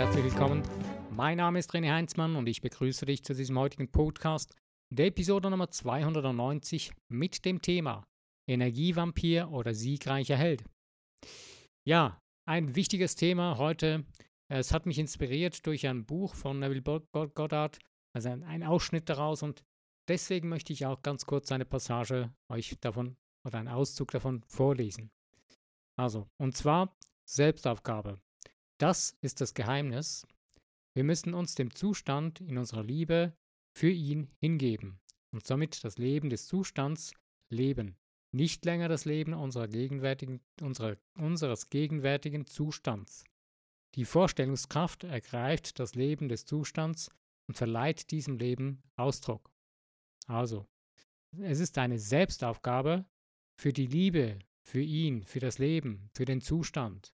herzlich willkommen. Mein Name ist René Heinzmann und ich begrüße dich zu diesem heutigen Podcast, der Episode Nummer 290 mit dem Thema Energievampir oder siegreicher Held. Ja, ein wichtiges Thema heute. Es hat mich inspiriert durch ein Buch von Neville Goddard, also ein Ausschnitt daraus und deswegen möchte ich auch ganz kurz eine Passage euch davon oder einen Auszug davon vorlesen. Also, und zwar Selbstaufgabe. Das ist das Geheimnis. Wir müssen uns dem Zustand in unserer Liebe für ihn hingeben und somit das Leben des Zustands leben, nicht länger das Leben unserer gegenwärtigen, unserer, unseres gegenwärtigen Zustands. Die Vorstellungskraft ergreift das Leben des Zustands und verleiht diesem Leben Ausdruck. Also, es ist eine Selbstaufgabe für die Liebe, für ihn, für das Leben, für den Zustand.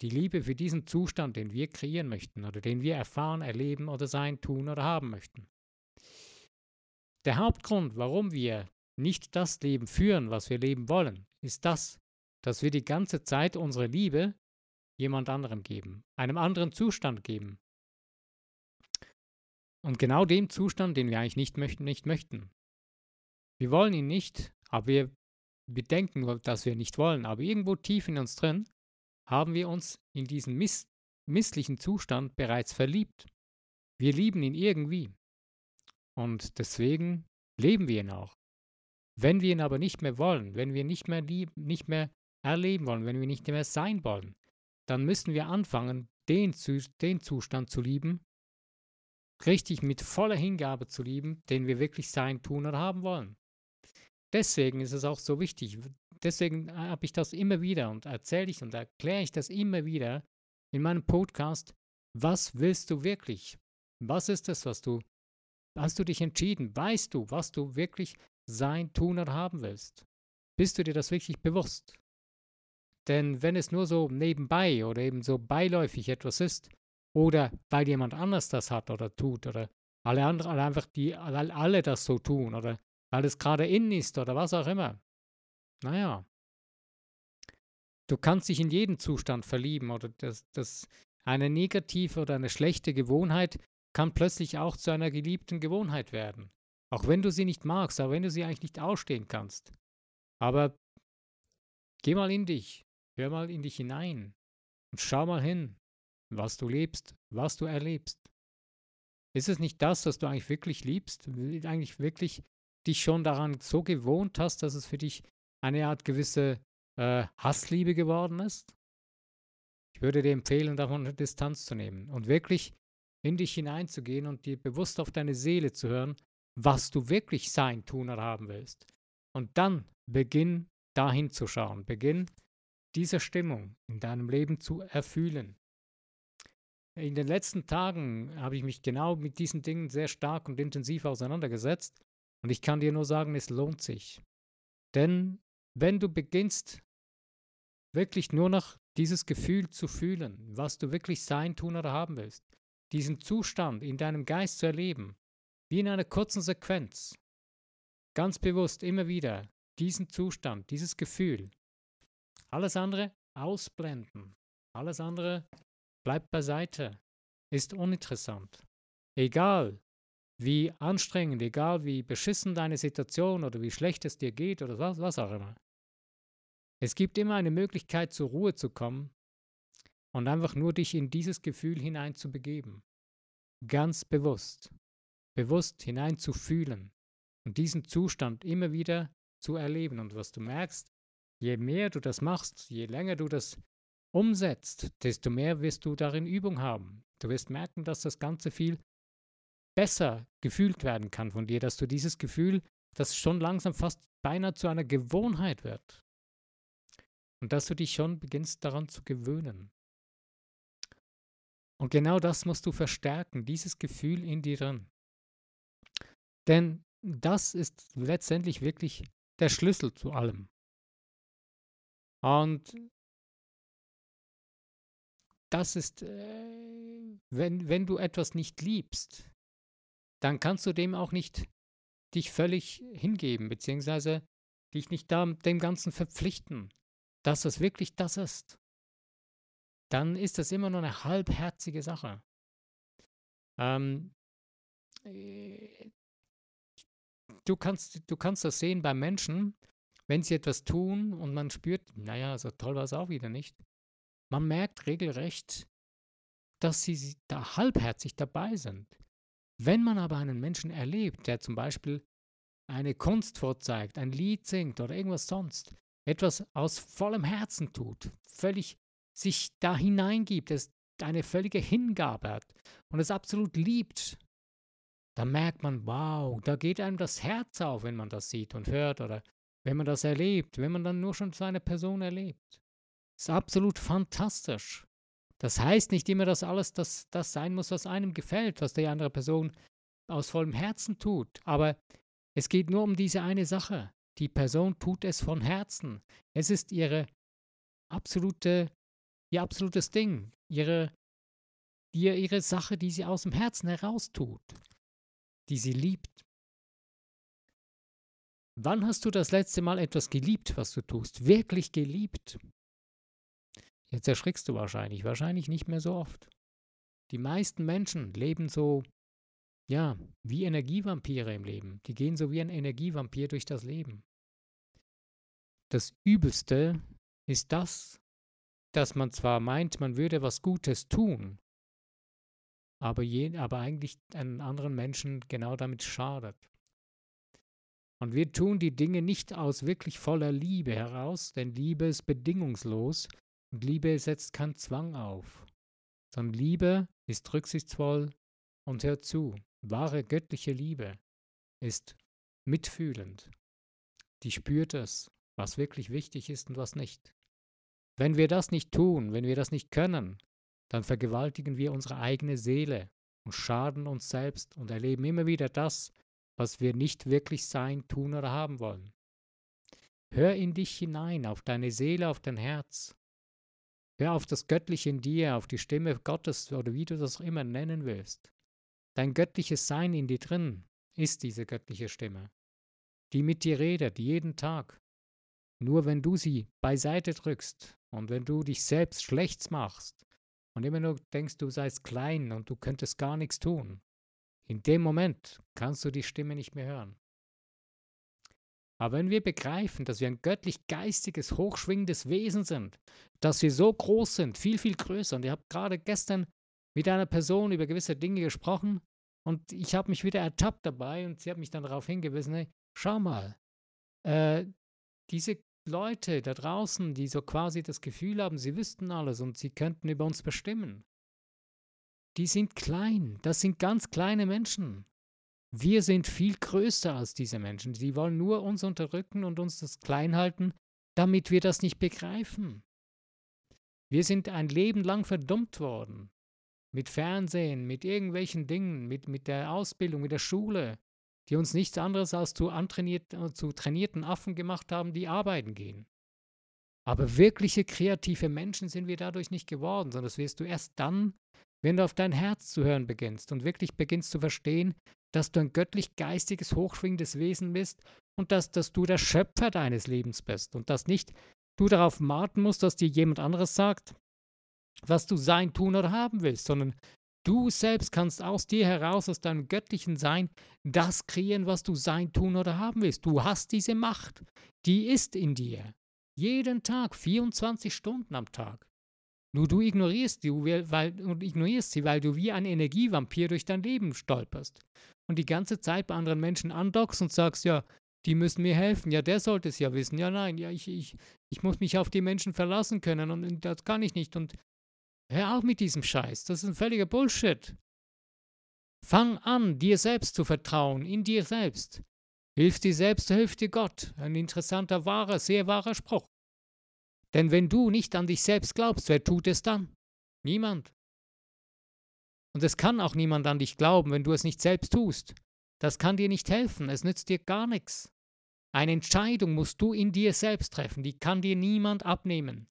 Die Liebe für diesen Zustand, den wir kreieren möchten oder den wir erfahren, erleben oder sein, tun oder haben möchten. Der Hauptgrund, warum wir nicht das Leben führen, was wir leben wollen, ist das, dass wir die ganze Zeit unsere Liebe jemand anderem geben, einem anderen Zustand geben. Und genau dem Zustand, den wir eigentlich nicht möchten, nicht möchten. Wir wollen ihn nicht, aber wir, wir denken, dass wir nicht wollen, aber irgendwo tief in uns drin haben wir uns in diesen miss misslichen Zustand bereits verliebt. Wir lieben ihn irgendwie. Und deswegen leben wir ihn auch. Wenn wir ihn aber nicht mehr wollen, wenn wir nicht mehr, lieb, nicht mehr erleben wollen, wenn wir nicht mehr sein wollen, dann müssen wir anfangen, den, den Zustand zu lieben, richtig mit voller Hingabe zu lieben, den wir wirklich sein, tun oder haben wollen. Deswegen ist es auch so wichtig, deswegen habe ich das immer wieder und erzähle ich und erkläre ich das immer wieder in meinem Podcast. Was willst du wirklich? Was ist es, was du, hast du dich entschieden? Weißt du, was du wirklich sein, tun oder haben willst? Bist du dir das wirklich bewusst? Denn wenn es nur so nebenbei oder eben so beiläufig etwas ist, oder weil jemand anders das hat oder tut, oder alle anderen, einfach die, alle das so tun, oder weil es gerade in ist oder was auch immer, naja, du kannst dich in jeden Zustand verlieben oder das, das, eine negative oder eine schlechte Gewohnheit kann plötzlich auch zu einer geliebten Gewohnheit werden. Auch wenn du sie nicht magst, auch wenn du sie eigentlich nicht ausstehen kannst. Aber geh mal in dich, hör mal in dich hinein und schau mal hin, was du lebst, was du erlebst. Ist es nicht das, was du eigentlich wirklich liebst, eigentlich wirklich dich schon daran so gewohnt hast, dass es für dich eine Art gewisse äh, Hassliebe geworden ist. Ich würde dir empfehlen, davon eine Distanz zu nehmen und wirklich in dich hineinzugehen und dir bewusst auf deine Seele zu hören, was du wirklich sein, tun oder haben willst. Und dann beginn dahin zu schauen, beginn diese Stimmung in deinem Leben zu erfühlen. In den letzten Tagen habe ich mich genau mit diesen Dingen sehr stark und intensiv auseinandergesetzt und ich kann dir nur sagen, es lohnt sich. Denn wenn du beginnst, wirklich nur noch dieses Gefühl zu fühlen, was du wirklich sein, tun oder haben willst, diesen Zustand in deinem Geist zu erleben, wie in einer kurzen Sequenz, ganz bewusst immer wieder diesen Zustand, dieses Gefühl, alles andere ausblenden, alles andere bleibt beiseite, ist uninteressant. Egal, wie anstrengend, egal wie beschissen deine Situation oder wie schlecht es dir geht oder was, was auch immer. Es gibt immer eine Möglichkeit, zur Ruhe zu kommen und einfach nur dich in dieses Gefühl hineinzubegeben. Ganz bewusst. Bewusst hineinzufühlen und diesen Zustand immer wieder zu erleben. Und was du merkst, je mehr du das machst, je länger du das umsetzt, desto mehr wirst du darin Übung haben. Du wirst merken, dass das Ganze viel besser gefühlt werden kann von dir, dass du dieses Gefühl, das schon langsam fast beinahe zu einer Gewohnheit wird, und dass du dich schon beginnst daran zu gewöhnen. Und genau das musst du verstärken, dieses Gefühl in dir drin. Denn das ist letztendlich wirklich der Schlüssel zu allem. Und das ist, äh, wenn, wenn du etwas nicht liebst, dann kannst du dem auch nicht dich völlig hingeben, beziehungsweise dich nicht da, dem Ganzen verpflichten dass es wirklich das ist. dann ist das immer nur eine halbherzige Sache. Ähm, äh, du, kannst, du kannst das sehen bei Menschen, wenn sie etwas tun und man spürt, naja, so toll war es auch wieder nicht. Man merkt regelrecht, dass sie da halbherzig dabei sind. Wenn man aber einen Menschen erlebt, der zum Beispiel eine Kunst vorzeigt, ein Lied singt oder irgendwas sonst, etwas aus vollem Herzen tut, völlig sich da hineingibt, es eine völlige Hingabe hat und es absolut liebt, dann merkt man, wow, da geht einem das Herz auf, wenn man das sieht und hört oder wenn man das erlebt, wenn man dann nur schon so eine Person erlebt. Das ist absolut fantastisch. Das heißt nicht immer, dass alles das, das sein muss, was einem gefällt, was die andere Person aus vollem Herzen tut. Aber es geht nur um diese eine Sache. Die Person tut es von Herzen. Es ist ihre absolute, ihr absolutes Ding, ihre, ihre, ihre Sache, die sie aus dem Herzen heraus tut, die sie liebt. Wann hast du das letzte Mal etwas geliebt, was du tust? Wirklich geliebt? Jetzt erschrickst du wahrscheinlich, wahrscheinlich nicht mehr so oft. Die meisten Menschen leben so, ja, wie Energievampire im Leben. Die gehen so wie ein Energievampir durch das Leben. Das Übelste ist das, dass man zwar meint, man würde was Gutes tun, aber, je, aber eigentlich einen anderen Menschen genau damit schadet. Und wir tun die Dinge nicht aus wirklich voller Liebe heraus, denn Liebe ist bedingungslos und Liebe setzt keinen Zwang auf, sondern Liebe ist rücksichtsvoll und hört zu. Wahre göttliche Liebe ist mitfühlend. Die spürt es, was wirklich wichtig ist und was nicht. Wenn wir das nicht tun, wenn wir das nicht können, dann vergewaltigen wir unsere eigene Seele und schaden uns selbst und erleben immer wieder das, was wir nicht wirklich sein, tun oder haben wollen. Hör in dich hinein, auf deine Seele, auf dein Herz. Hör auf das Göttliche in dir, auf die Stimme Gottes oder wie du das auch immer nennen willst. Dein göttliches Sein in dir drin ist diese göttliche Stimme, die mit dir redet, jeden Tag. Nur wenn du sie beiseite drückst und wenn du dich selbst schlecht machst und immer nur denkst, du seist klein und du könntest gar nichts tun, in dem Moment kannst du die Stimme nicht mehr hören. Aber wenn wir begreifen, dass wir ein göttlich geistiges, hochschwingendes Wesen sind, dass wir so groß sind, viel, viel größer, und ich habe gerade gestern mit einer Person über gewisse Dinge gesprochen und ich habe mich wieder ertappt dabei und sie hat mich dann darauf hingewiesen, hey, schau mal, äh, diese Leute da draußen, die so quasi das Gefühl haben, sie wüssten alles und sie könnten über uns bestimmen, die sind klein. Das sind ganz kleine Menschen. Wir sind viel größer als diese Menschen. Sie wollen nur uns unterdrücken und uns das klein halten, damit wir das nicht begreifen. Wir sind ein Leben lang verdummt worden. Mit Fernsehen, mit irgendwelchen Dingen, mit, mit der Ausbildung, mit der Schule, die uns nichts anderes als zu, antrainiert, zu trainierten Affen gemacht haben, die arbeiten gehen. Aber wirkliche kreative Menschen sind wir dadurch nicht geworden, sondern das wirst du erst dann, wenn du auf dein Herz zu hören beginnst und wirklich beginnst zu verstehen, dass du ein göttlich geistiges, hochschwingendes Wesen bist und dass, dass du der Schöpfer deines Lebens bist und dass nicht du darauf warten musst, dass dir jemand anderes sagt, was du sein, tun oder haben willst, sondern du selbst kannst aus dir heraus, aus deinem göttlichen Sein, das kreieren, was du sein, tun oder haben willst. Du hast diese Macht, die ist in dir. Jeden Tag, 24 Stunden am Tag. Nur du ignorierst, die, weil, und ignorierst sie, weil du wie ein Energievampir durch dein Leben stolperst. Und die ganze Zeit bei anderen Menschen andockst und sagst, ja, die müssen mir helfen. Ja, der sollte es ja wissen. Ja, nein, ja, ich, ich, ich muss mich auf die Menschen verlassen können und das kann ich nicht. Und hör auf mit diesem Scheiß. Das ist ein völliger Bullshit. Fang an, dir selbst zu vertrauen, in dir selbst. Hilf dir selbst, hilft dir Gott. Ein interessanter, wahrer, sehr wahrer Spruch. Denn wenn du nicht an dich selbst glaubst, wer tut es dann? Niemand. Und es kann auch niemand an dich glauben, wenn du es nicht selbst tust. Das kann dir nicht helfen, es nützt dir gar nichts. Eine Entscheidung musst du in dir selbst treffen, die kann dir niemand abnehmen.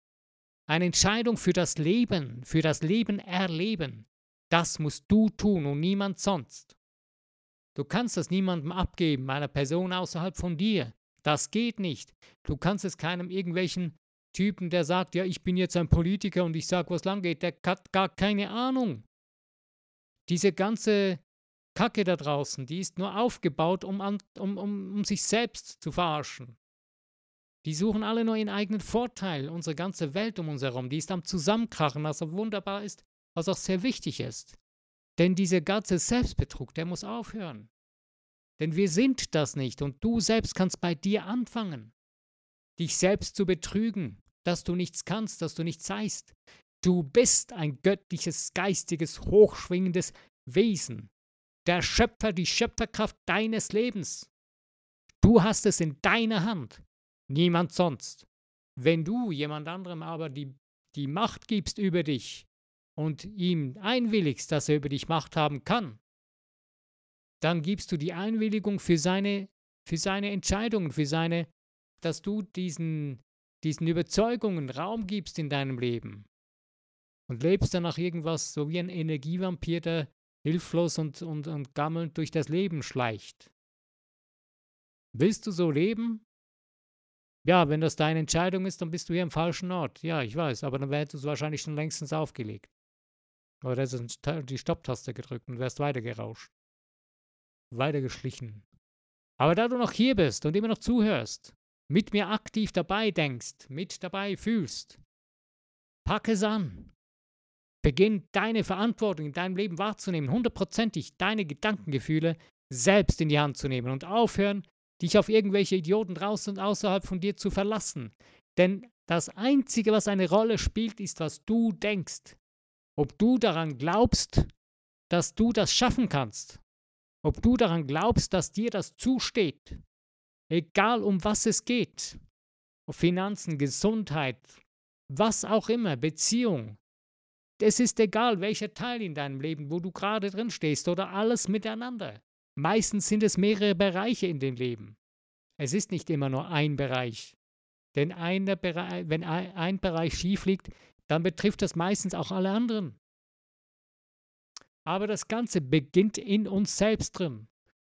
Eine Entscheidung für das Leben, für das Leben erleben, das musst du tun und niemand sonst. Du kannst das niemandem abgeben, einer Person außerhalb von dir. Das geht nicht. Du kannst es keinem irgendwelchen Typen, der sagt, ja, ich bin jetzt ein Politiker und ich sage, was lang geht, der hat gar keine Ahnung. Diese ganze Kacke da draußen, die ist nur aufgebaut, um, um, um, um sich selbst zu verarschen. Die suchen alle nur ihren eigenen Vorteil. Unsere ganze Welt um uns herum, die ist am Zusammenkrachen, was auch wunderbar ist, was auch sehr wichtig ist. Denn dieser ganze Selbstbetrug, der muss aufhören. Denn wir sind das nicht und du selbst kannst bei dir anfangen, dich selbst zu betrügen, dass du nichts kannst, dass du nichts seist. Du bist ein göttliches, geistiges, hochschwingendes Wesen, der Schöpfer, die Schöpferkraft deines Lebens. Du hast es in deiner Hand, niemand sonst. Wenn du jemand anderem aber die, die Macht gibst über dich und ihm einwilligst, dass er über dich Macht haben kann, dann gibst du die Einwilligung für seine, für seine Entscheidungen, für seine, dass du diesen, diesen Überzeugungen Raum gibst in deinem Leben und lebst danach irgendwas so wie ein Energievampir, der hilflos und, und, und gammelnd durch das Leben schleicht. Willst du so leben? Ja, wenn das deine Entscheidung ist, dann bist du hier im falschen Ort. Ja, ich weiß, aber dann hättest du es wahrscheinlich schon längstens aufgelegt. Oder hättest die Stopptaste gedrückt und wärst weitergerauscht weitergeschlichen. Aber da du noch hier bist und immer noch zuhörst, mit mir aktiv dabei denkst, mit dabei fühlst, pack es an. Beginn deine Verantwortung in deinem Leben wahrzunehmen, hundertprozentig deine Gedankengefühle selbst in die Hand zu nehmen und aufhören, dich auf irgendwelche Idioten draußen und außerhalb von dir zu verlassen. Denn das Einzige, was eine Rolle spielt, ist, was du denkst. Ob du daran glaubst, dass du das schaffen kannst ob du daran glaubst, dass dir das zusteht, egal um was es geht, Finanzen, Gesundheit, was auch immer, Beziehung. Es ist egal, welcher Teil in deinem Leben, wo du gerade drin stehst oder alles miteinander. Meistens sind es mehrere Bereiche in dem Leben. Es ist nicht immer nur ein Bereich. Denn Bereich, wenn ein Bereich schief liegt, dann betrifft das meistens auch alle anderen. Aber das Ganze beginnt in uns selbst drin.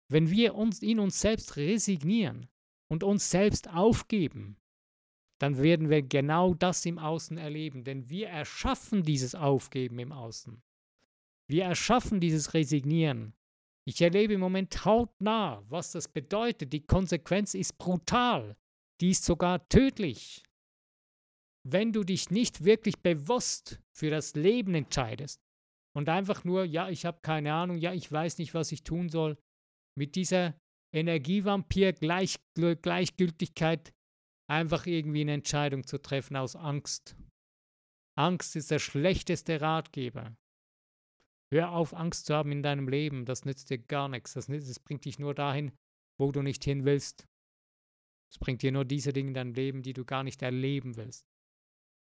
Wenn wir uns in uns selbst resignieren und uns selbst aufgeben, dann werden wir genau das im Außen erleben, denn wir erschaffen dieses Aufgeben im Außen. Wir erschaffen dieses Resignieren. Ich erlebe im Moment hautnah, was das bedeutet. Die Konsequenz ist brutal. Die ist sogar tödlich. Wenn du dich nicht wirklich bewusst für das Leben entscheidest, und einfach nur, ja, ich habe keine Ahnung, ja, ich weiß nicht, was ich tun soll. Mit dieser Energievampir-Gleichgültigkeit einfach irgendwie eine Entscheidung zu treffen aus Angst. Angst ist der schlechteste Ratgeber. Hör auf, Angst zu haben in deinem Leben. Das nützt dir gar nichts. Das, nützt, das bringt dich nur dahin, wo du nicht hin willst. Es bringt dir nur diese Dinge in deinem Leben, die du gar nicht erleben willst.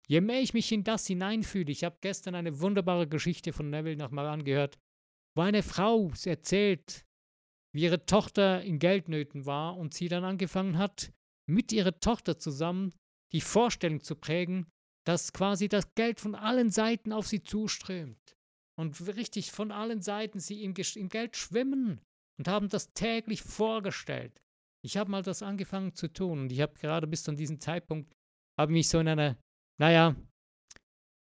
Je mehr ich mich in das hineinfühle, ich habe gestern eine wunderbare Geschichte von Neville nochmal angehört, wo eine Frau erzählt, wie ihre Tochter in Geldnöten war und sie dann angefangen hat, mit ihrer Tochter zusammen die Vorstellung zu prägen, dass quasi das Geld von allen Seiten auf sie zuströmt. Und richtig von allen Seiten sie im, im Geld schwimmen und haben das täglich vorgestellt. Ich habe mal das angefangen zu tun und ich habe gerade bis zu diesem Zeitpunkt, habe mich so in einer naja,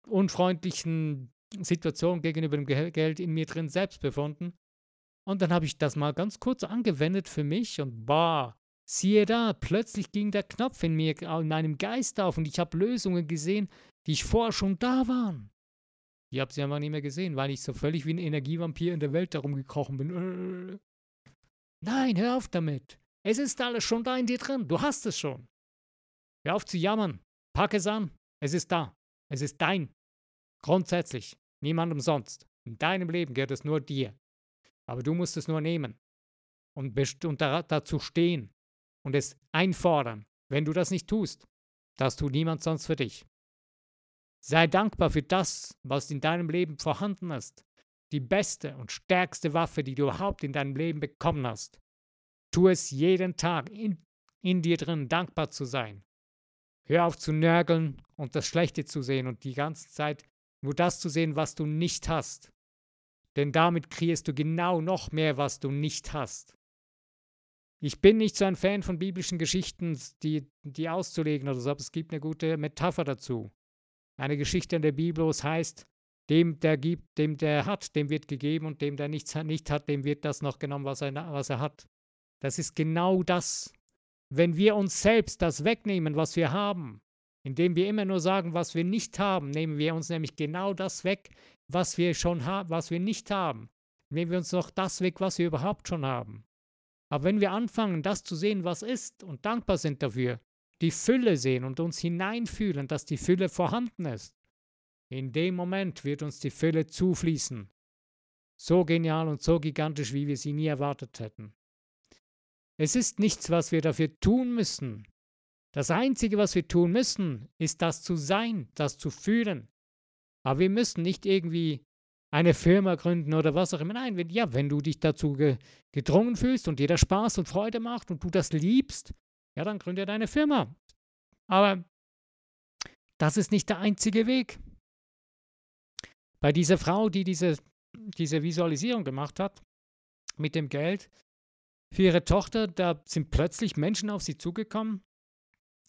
unfreundlichen Situation gegenüber dem Geld in mir drin selbst befunden. Und dann habe ich das mal ganz kurz angewendet für mich und boah, siehe da, plötzlich ging der Knopf in mir, in meinem Geist auf und ich habe Lösungen gesehen, die ich vorher schon da waren. Ich habe sie einfach nicht mehr gesehen, weil ich so völlig wie ein Energievampir in der Welt herumgekrochen bin. Nein, hör auf damit. Es ist alles schon da in dir drin. Du hast es schon. Hör auf zu jammern. Pack es an. Es ist da. Es ist dein. Grundsätzlich. Niemandem sonst. In deinem Leben gehört es nur dir. Aber du musst es nur nehmen und, und dazu stehen und es einfordern. Wenn du das nicht tust, das tut niemand sonst für dich. Sei dankbar für das, was in deinem Leben vorhanden ist. Die beste und stärkste Waffe, die du überhaupt in deinem Leben bekommen hast. Tu es jeden Tag in, in dir drin, dankbar zu sein. Hör auf zu nörgeln und das Schlechte zu sehen und die ganze Zeit nur das zu sehen, was du nicht hast. Denn damit kreierst du genau noch mehr, was du nicht hast. Ich bin nicht so ein Fan von biblischen Geschichten, die, die auszulegen oder so, aber es gibt eine gute Metapher dazu. Eine Geschichte in der Bibel, wo es heißt, dem der gibt, dem der hat, dem wird gegeben und dem der nichts nicht hat, dem wird das noch genommen, was er, was er hat. Das ist genau das. Wenn wir uns selbst das wegnehmen, was wir haben, indem wir immer nur sagen, was wir nicht haben, nehmen wir uns nämlich genau das weg, was wir schon haben, was wir nicht haben. Nehmen wir uns noch das weg, was wir überhaupt schon haben. Aber wenn wir anfangen, das zu sehen, was ist und dankbar sind dafür, die Fülle sehen und uns hineinfühlen, dass die Fülle vorhanden ist, in dem Moment wird uns die Fülle zufließen. So genial und so gigantisch, wie wir sie nie erwartet hätten. Es ist nichts, was wir dafür tun müssen. Das Einzige, was wir tun müssen, ist das zu sein, das zu fühlen. Aber wir müssen nicht irgendwie eine Firma gründen oder was auch immer. Nein, wenn, ja, wenn du dich dazu ge gedrungen fühlst und dir das Spaß und Freude macht und du das liebst, ja, dann gründe deine Firma. Aber das ist nicht der einzige Weg. Bei dieser Frau, die diese, diese Visualisierung gemacht hat mit dem Geld für ihre Tochter, da sind plötzlich Menschen auf sie zugekommen.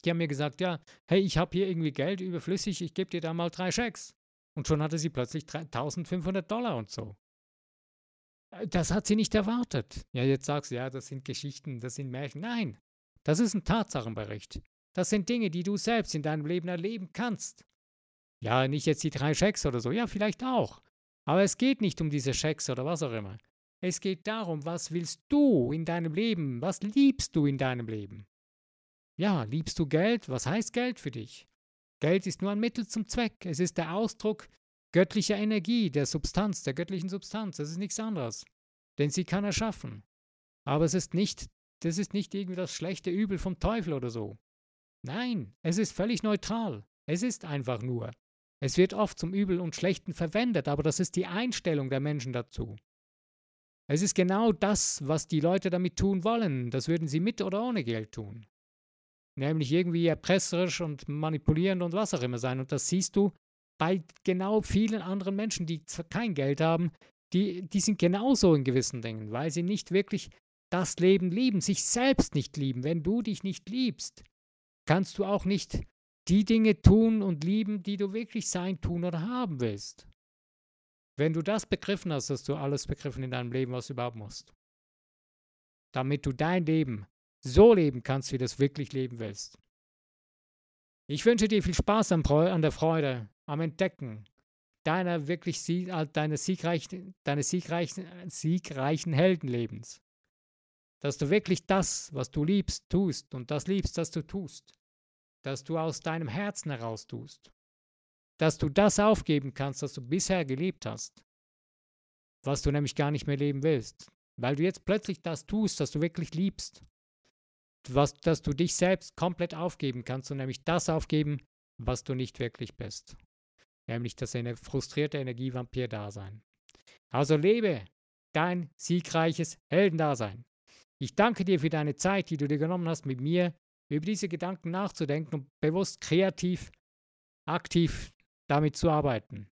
Die haben mir gesagt, ja, hey, ich habe hier irgendwie Geld überflüssig, ich gebe dir da mal drei Schecks. Und schon hatte sie plötzlich 1500 Dollar und so. Äh, das hat sie nicht erwartet. Ja, jetzt sagst du, ja, das sind Geschichten, das sind Märchen. Nein, das ist ein Tatsachenbericht. Das sind Dinge, die du selbst in deinem Leben erleben kannst. Ja, nicht jetzt die drei Schecks oder so. Ja, vielleicht auch. Aber es geht nicht um diese Schecks oder was auch immer. Es geht darum, was willst du in deinem Leben? Was liebst du in deinem Leben? Ja, liebst du Geld? Was heißt Geld für dich? Geld ist nur ein Mittel zum Zweck. Es ist der Ausdruck göttlicher Energie, der Substanz, der göttlichen Substanz. Das ist nichts anderes. Denn sie kann erschaffen. Aber es ist nicht, das ist nicht irgendwie das schlechte Übel vom Teufel oder so. Nein, es ist völlig neutral. Es ist einfach nur. Es wird oft zum Übel und Schlechten verwendet, aber das ist die Einstellung der Menschen dazu. Es ist genau das, was die Leute damit tun wollen. Das würden sie mit oder ohne Geld tun. Nämlich irgendwie erpresserisch und manipulierend und was auch immer sein. Und das siehst du bei genau vielen anderen Menschen, die kein Geld haben, die, die sind genauso in gewissen Dingen, weil sie nicht wirklich das Leben lieben, sich selbst nicht lieben. Wenn du dich nicht liebst, kannst du auch nicht die Dinge tun und lieben, die du wirklich sein, tun oder haben willst. Wenn du das begriffen hast, hast du alles begriffen in deinem Leben, was du überhaupt musst. Damit du dein Leben so leben kannst, wie du es wirklich leben willst. Ich wünsche dir viel Spaß an der Freude, am Entdecken deiner wirklich deines siegreichen, deines siegreichen, siegreichen Heldenlebens. Dass du wirklich das, was du liebst, tust und das liebst, das du tust das du aus deinem Herzen heraus tust. Dass du das aufgeben kannst, was du bisher gelebt hast. Was du nämlich gar nicht mehr leben willst. Weil du jetzt plötzlich das tust, was du wirklich liebst. Was, dass du dich selbst komplett aufgeben kannst und nämlich das aufgeben, was du nicht wirklich bist. Nämlich das frustrierte Energievampir-Dasein. Also lebe dein siegreiches Heldendasein. Ich danke dir für deine Zeit, die du dir genommen hast, mit mir über diese Gedanken nachzudenken und bewusst kreativ, aktiv damit zu arbeiten.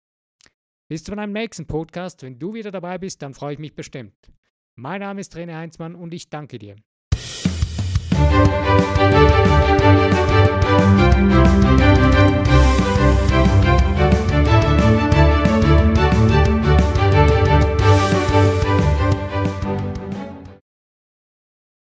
Bis zu meinem nächsten Podcast. Wenn du wieder dabei bist, dann freue ich mich bestimmt. Mein Name ist René Heinzmann und ich danke dir.